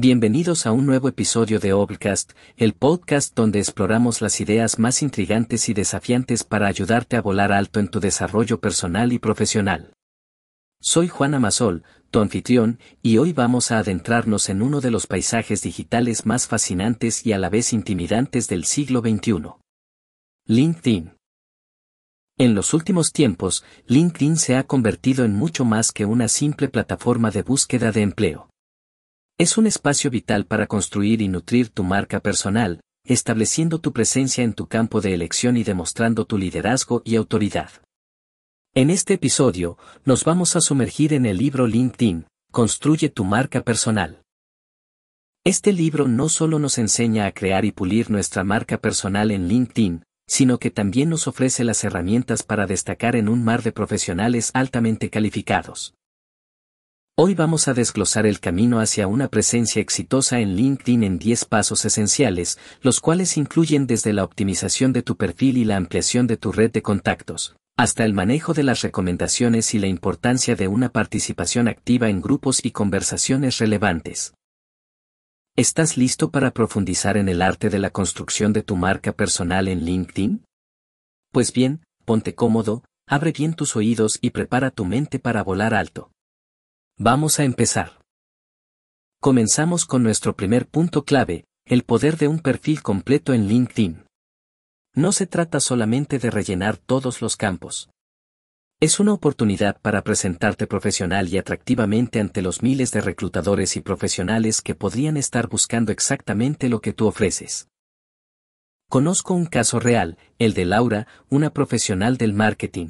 Bienvenidos a un nuevo episodio de Obcast, el podcast donde exploramos las ideas más intrigantes y desafiantes para ayudarte a volar alto en tu desarrollo personal y profesional. Soy Juana Masol, tu anfitrión, y hoy vamos a adentrarnos en uno de los paisajes digitales más fascinantes y a la vez intimidantes del siglo XXI. LinkedIn. En los últimos tiempos, LinkedIn se ha convertido en mucho más que una simple plataforma de búsqueda de empleo. Es un espacio vital para construir y nutrir tu marca personal, estableciendo tu presencia en tu campo de elección y demostrando tu liderazgo y autoridad. En este episodio, nos vamos a sumergir en el libro LinkedIn, Construye tu marca personal. Este libro no solo nos enseña a crear y pulir nuestra marca personal en LinkedIn, sino que también nos ofrece las herramientas para destacar en un mar de profesionales altamente calificados. Hoy vamos a desglosar el camino hacia una presencia exitosa en LinkedIn en 10 pasos esenciales, los cuales incluyen desde la optimización de tu perfil y la ampliación de tu red de contactos, hasta el manejo de las recomendaciones y la importancia de una participación activa en grupos y conversaciones relevantes. ¿Estás listo para profundizar en el arte de la construcción de tu marca personal en LinkedIn? Pues bien, ponte cómodo, abre bien tus oídos y prepara tu mente para volar alto. Vamos a empezar. Comenzamos con nuestro primer punto clave, el poder de un perfil completo en LinkedIn. No se trata solamente de rellenar todos los campos. Es una oportunidad para presentarte profesional y atractivamente ante los miles de reclutadores y profesionales que podrían estar buscando exactamente lo que tú ofreces. Conozco un caso real, el de Laura, una profesional del marketing.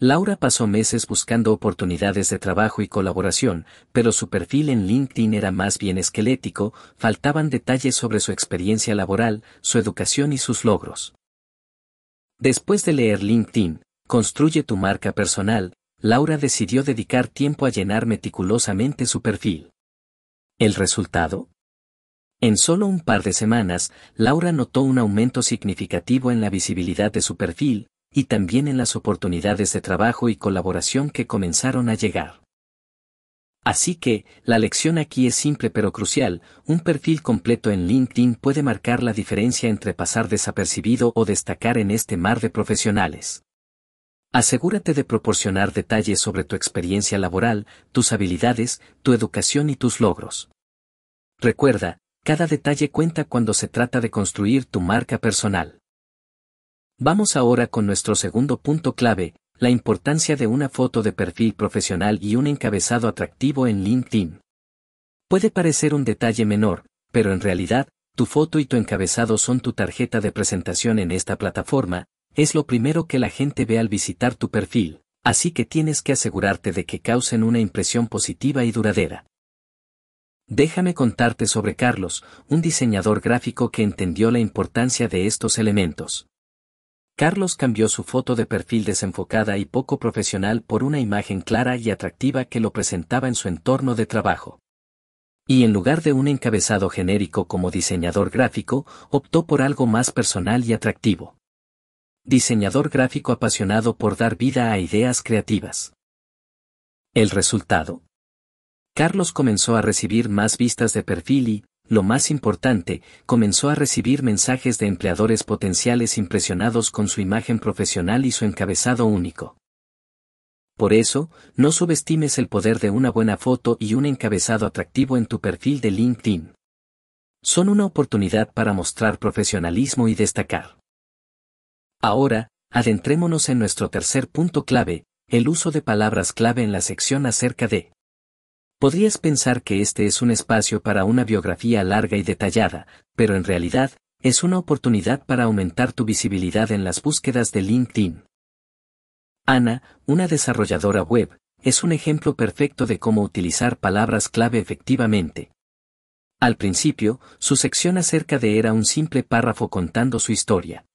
Laura pasó meses buscando oportunidades de trabajo y colaboración, pero su perfil en LinkedIn era más bien esquelético, faltaban detalles sobre su experiencia laboral, su educación y sus logros. Después de leer LinkedIn, Construye tu marca personal, Laura decidió dedicar tiempo a llenar meticulosamente su perfil. ¿El resultado? En solo un par de semanas, Laura notó un aumento significativo en la visibilidad de su perfil, y también en las oportunidades de trabajo y colaboración que comenzaron a llegar. Así que, la lección aquí es simple pero crucial, un perfil completo en LinkedIn puede marcar la diferencia entre pasar desapercibido o destacar en este mar de profesionales. Asegúrate de proporcionar detalles sobre tu experiencia laboral, tus habilidades, tu educación y tus logros. Recuerda, cada detalle cuenta cuando se trata de construir tu marca personal. Vamos ahora con nuestro segundo punto clave, la importancia de una foto de perfil profesional y un encabezado atractivo en LinkedIn. Puede parecer un detalle menor, pero en realidad, tu foto y tu encabezado son tu tarjeta de presentación en esta plataforma, es lo primero que la gente ve al visitar tu perfil, así que tienes que asegurarte de que causen una impresión positiva y duradera. Déjame contarte sobre Carlos, un diseñador gráfico que entendió la importancia de estos elementos. Carlos cambió su foto de perfil desenfocada y poco profesional por una imagen clara y atractiva que lo presentaba en su entorno de trabajo. Y en lugar de un encabezado genérico como diseñador gráfico, optó por algo más personal y atractivo. Diseñador gráfico apasionado por dar vida a ideas creativas. El resultado. Carlos comenzó a recibir más vistas de perfil y, lo más importante, comenzó a recibir mensajes de empleadores potenciales impresionados con su imagen profesional y su encabezado único. Por eso, no subestimes el poder de una buena foto y un encabezado atractivo en tu perfil de LinkedIn. Son una oportunidad para mostrar profesionalismo y destacar. Ahora, adentrémonos en nuestro tercer punto clave, el uso de palabras clave en la sección acerca de Podrías pensar que este es un espacio para una biografía larga y detallada, pero en realidad, es una oportunidad para aumentar tu visibilidad en las búsquedas de LinkedIn. Ana, una desarrolladora web, es un ejemplo perfecto de cómo utilizar palabras clave efectivamente. Al principio, su sección acerca de era un simple párrafo contando su historia.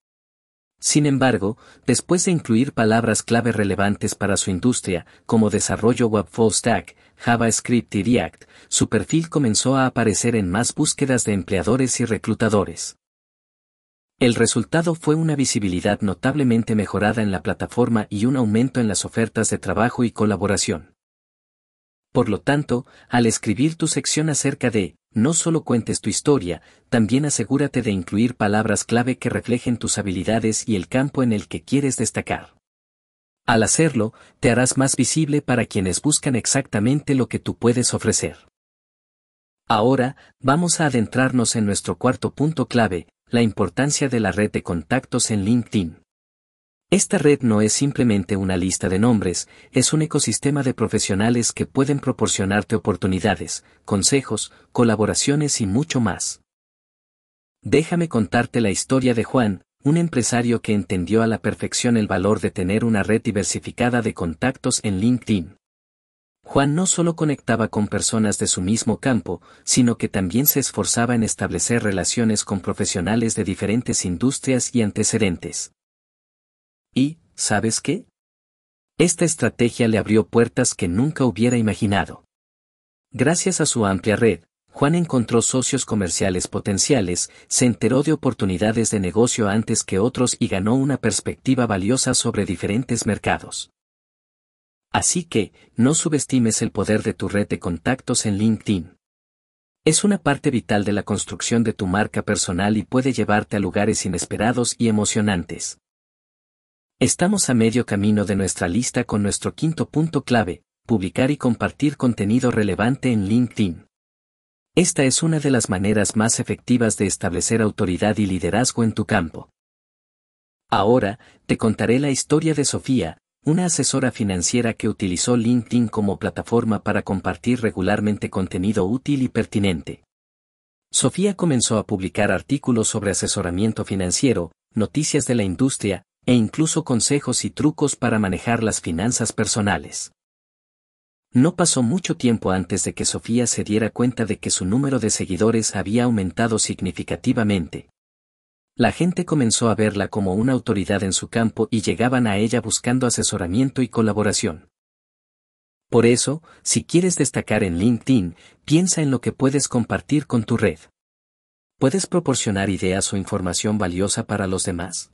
Sin embargo, después de incluir palabras clave relevantes para su industria, como desarrollo web full stack, JavaScript y React, su perfil comenzó a aparecer en más búsquedas de empleadores y reclutadores. El resultado fue una visibilidad notablemente mejorada en la plataforma y un aumento en las ofertas de trabajo y colaboración. Por lo tanto, al escribir tu sección acerca de no solo cuentes tu historia, también asegúrate de incluir palabras clave que reflejen tus habilidades y el campo en el que quieres destacar. Al hacerlo, te harás más visible para quienes buscan exactamente lo que tú puedes ofrecer. Ahora, vamos a adentrarnos en nuestro cuarto punto clave, la importancia de la red de contactos en LinkedIn. Esta red no es simplemente una lista de nombres, es un ecosistema de profesionales que pueden proporcionarte oportunidades, consejos, colaboraciones y mucho más. Déjame contarte la historia de Juan, un empresario que entendió a la perfección el valor de tener una red diversificada de contactos en LinkedIn. Juan no solo conectaba con personas de su mismo campo, sino que también se esforzaba en establecer relaciones con profesionales de diferentes industrias y antecedentes. Y, ¿sabes qué? Esta estrategia le abrió puertas que nunca hubiera imaginado. Gracias a su amplia red, Juan encontró socios comerciales potenciales, se enteró de oportunidades de negocio antes que otros y ganó una perspectiva valiosa sobre diferentes mercados. Así que, no subestimes el poder de tu red de contactos en LinkedIn. Es una parte vital de la construcción de tu marca personal y puede llevarte a lugares inesperados y emocionantes. Estamos a medio camino de nuestra lista con nuestro quinto punto clave, publicar y compartir contenido relevante en LinkedIn. Esta es una de las maneras más efectivas de establecer autoridad y liderazgo en tu campo. Ahora, te contaré la historia de Sofía, una asesora financiera que utilizó LinkedIn como plataforma para compartir regularmente contenido útil y pertinente. Sofía comenzó a publicar artículos sobre asesoramiento financiero, noticias de la industria, e incluso consejos y trucos para manejar las finanzas personales. No pasó mucho tiempo antes de que Sofía se diera cuenta de que su número de seguidores había aumentado significativamente. La gente comenzó a verla como una autoridad en su campo y llegaban a ella buscando asesoramiento y colaboración. Por eso, si quieres destacar en LinkedIn, piensa en lo que puedes compartir con tu red. ¿Puedes proporcionar ideas o información valiosa para los demás?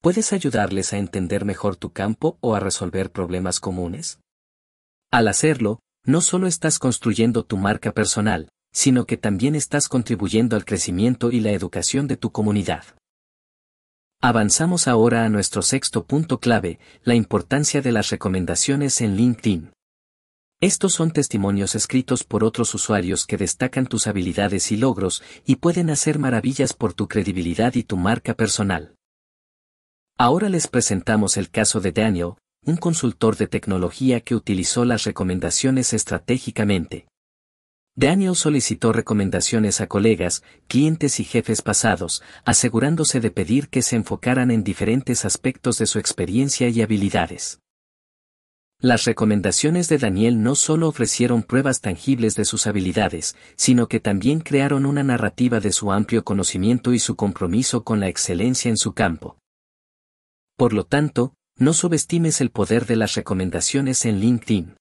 ¿Puedes ayudarles a entender mejor tu campo o a resolver problemas comunes? Al hacerlo, no solo estás construyendo tu marca personal, sino que también estás contribuyendo al crecimiento y la educación de tu comunidad. Avanzamos ahora a nuestro sexto punto clave, la importancia de las recomendaciones en LinkedIn. Estos son testimonios escritos por otros usuarios que destacan tus habilidades y logros y pueden hacer maravillas por tu credibilidad y tu marca personal. Ahora les presentamos el caso de Daniel, un consultor de tecnología que utilizó las recomendaciones estratégicamente. Daniel solicitó recomendaciones a colegas, clientes y jefes pasados, asegurándose de pedir que se enfocaran en diferentes aspectos de su experiencia y habilidades. Las recomendaciones de Daniel no solo ofrecieron pruebas tangibles de sus habilidades, sino que también crearon una narrativa de su amplio conocimiento y su compromiso con la excelencia en su campo. Por lo tanto, no subestimes el poder de las recomendaciones en LinkedIn.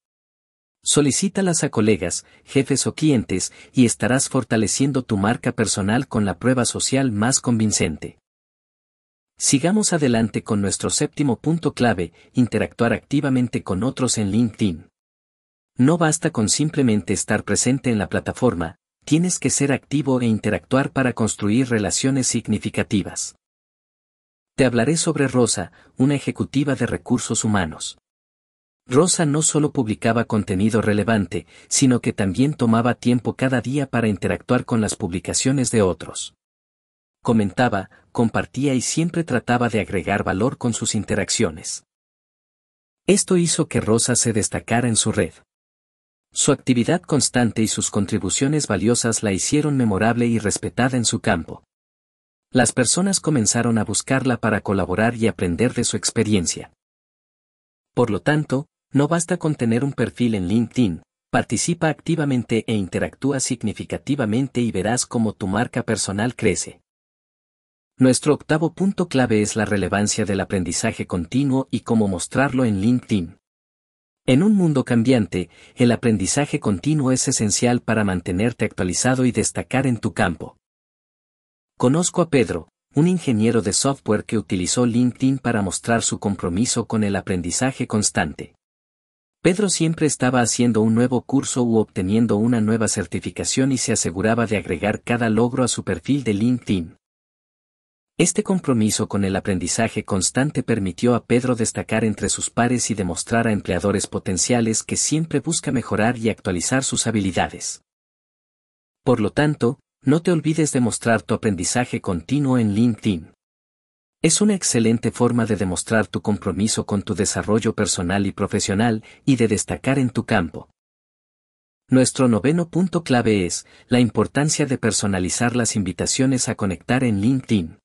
Solicítalas a colegas, jefes o clientes y estarás fortaleciendo tu marca personal con la prueba social más convincente. Sigamos adelante con nuestro séptimo punto clave, interactuar activamente con otros en LinkedIn. No basta con simplemente estar presente en la plataforma, tienes que ser activo e interactuar para construir relaciones significativas. Te hablaré sobre Rosa, una ejecutiva de recursos humanos. Rosa no solo publicaba contenido relevante, sino que también tomaba tiempo cada día para interactuar con las publicaciones de otros. Comentaba, compartía y siempre trataba de agregar valor con sus interacciones. Esto hizo que Rosa se destacara en su red. Su actividad constante y sus contribuciones valiosas la hicieron memorable y respetada en su campo. Las personas comenzaron a buscarla para colaborar y aprender de su experiencia. Por lo tanto, no basta con tener un perfil en LinkedIn, participa activamente e interactúa significativamente y verás cómo tu marca personal crece. Nuestro octavo punto clave es la relevancia del aprendizaje continuo y cómo mostrarlo en LinkedIn. En un mundo cambiante, el aprendizaje continuo es esencial para mantenerte actualizado y destacar en tu campo. Conozco a Pedro, un ingeniero de software que utilizó LinkedIn para mostrar su compromiso con el aprendizaje constante. Pedro siempre estaba haciendo un nuevo curso u obteniendo una nueva certificación y se aseguraba de agregar cada logro a su perfil de LinkedIn. Este compromiso con el aprendizaje constante permitió a Pedro destacar entre sus pares y demostrar a empleadores potenciales que siempre busca mejorar y actualizar sus habilidades. Por lo tanto, no te olvides de mostrar tu aprendizaje continuo en LinkedIn. Es una excelente forma de demostrar tu compromiso con tu desarrollo personal y profesional y de destacar en tu campo. Nuestro noveno punto clave es la importancia de personalizar las invitaciones a conectar en LinkedIn.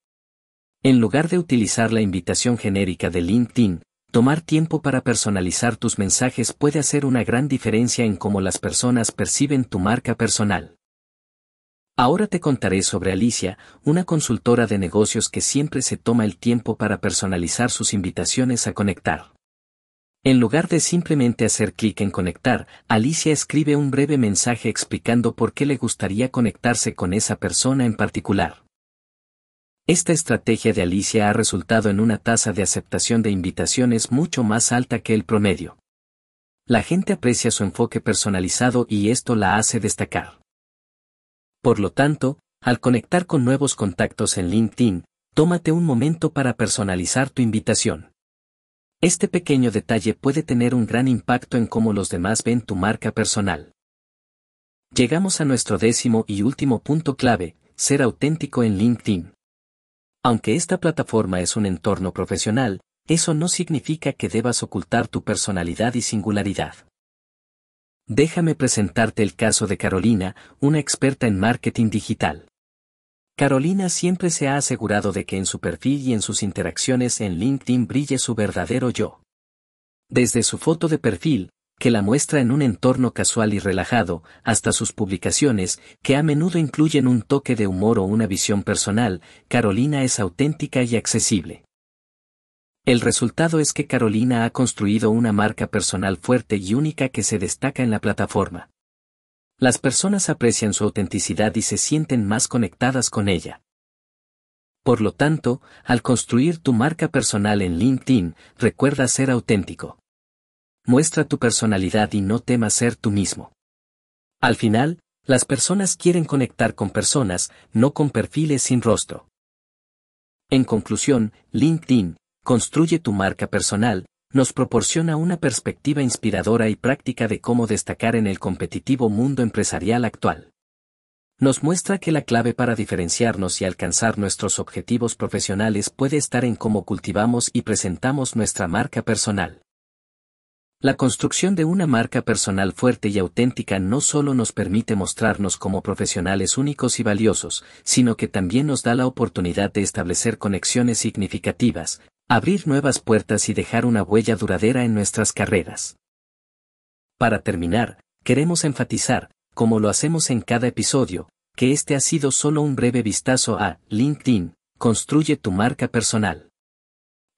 En lugar de utilizar la invitación genérica de LinkedIn, tomar tiempo para personalizar tus mensajes puede hacer una gran diferencia en cómo las personas perciben tu marca personal. Ahora te contaré sobre Alicia, una consultora de negocios que siempre se toma el tiempo para personalizar sus invitaciones a conectar. En lugar de simplemente hacer clic en conectar, Alicia escribe un breve mensaje explicando por qué le gustaría conectarse con esa persona en particular. Esta estrategia de Alicia ha resultado en una tasa de aceptación de invitaciones mucho más alta que el promedio. La gente aprecia su enfoque personalizado y esto la hace destacar. Por lo tanto, al conectar con nuevos contactos en LinkedIn, tómate un momento para personalizar tu invitación. Este pequeño detalle puede tener un gran impacto en cómo los demás ven tu marca personal. Llegamos a nuestro décimo y último punto clave, ser auténtico en LinkedIn. Aunque esta plataforma es un entorno profesional, eso no significa que debas ocultar tu personalidad y singularidad. Déjame presentarte el caso de Carolina, una experta en marketing digital. Carolina siempre se ha asegurado de que en su perfil y en sus interacciones en LinkedIn brille su verdadero yo. Desde su foto de perfil, que la muestra en un entorno casual y relajado, hasta sus publicaciones, que a menudo incluyen un toque de humor o una visión personal, Carolina es auténtica y accesible. El resultado es que Carolina ha construido una marca personal fuerte y única que se destaca en la plataforma. Las personas aprecian su autenticidad y se sienten más conectadas con ella. Por lo tanto, al construir tu marca personal en LinkedIn, recuerda ser auténtico. Muestra tu personalidad y no temas ser tú mismo. Al final, las personas quieren conectar con personas, no con perfiles sin rostro. En conclusión, LinkedIn, Construye tu marca personal, nos proporciona una perspectiva inspiradora y práctica de cómo destacar en el competitivo mundo empresarial actual. Nos muestra que la clave para diferenciarnos y alcanzar nuestros objetivos profesionales puede estar en cómo cultivamos y presentamos nuestra marca personal. La construcción de una marca personal fuerte y auténtica no solo nos permite mostrarnos como profesionales únicos y valiosos, sino que también nos da la oportunidad de establecer conexiones significativas, abrir nuevas puertas y dejar una huella duradera en nuestras carreras. Para terminar, queremos enfatizar, como lo hacemos en cada episodio, que este ha sido solo un breve vistazo a LinkedIn, construye tu marca personal.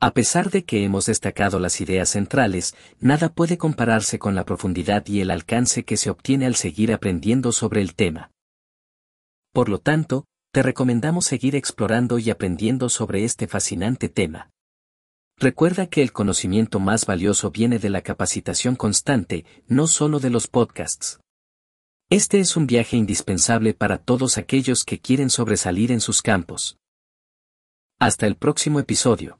A pesar de que hemos destacado las ideas centrales, nada puede compararse con la profundidad y el alcance que se obtiene al seguir aprendiendo sobre el tema. Por lo tanto, te recomendamos seguir explorando y aprendiendo sobre este fascinante tema. Recuerda que el conocimiento más valioso viene de la capacitación constante, no solo de los podcasts. Este es un viaje indispensable para todos aquellos que quieren sobresalir en sus campos. Hasta el próximo episodio.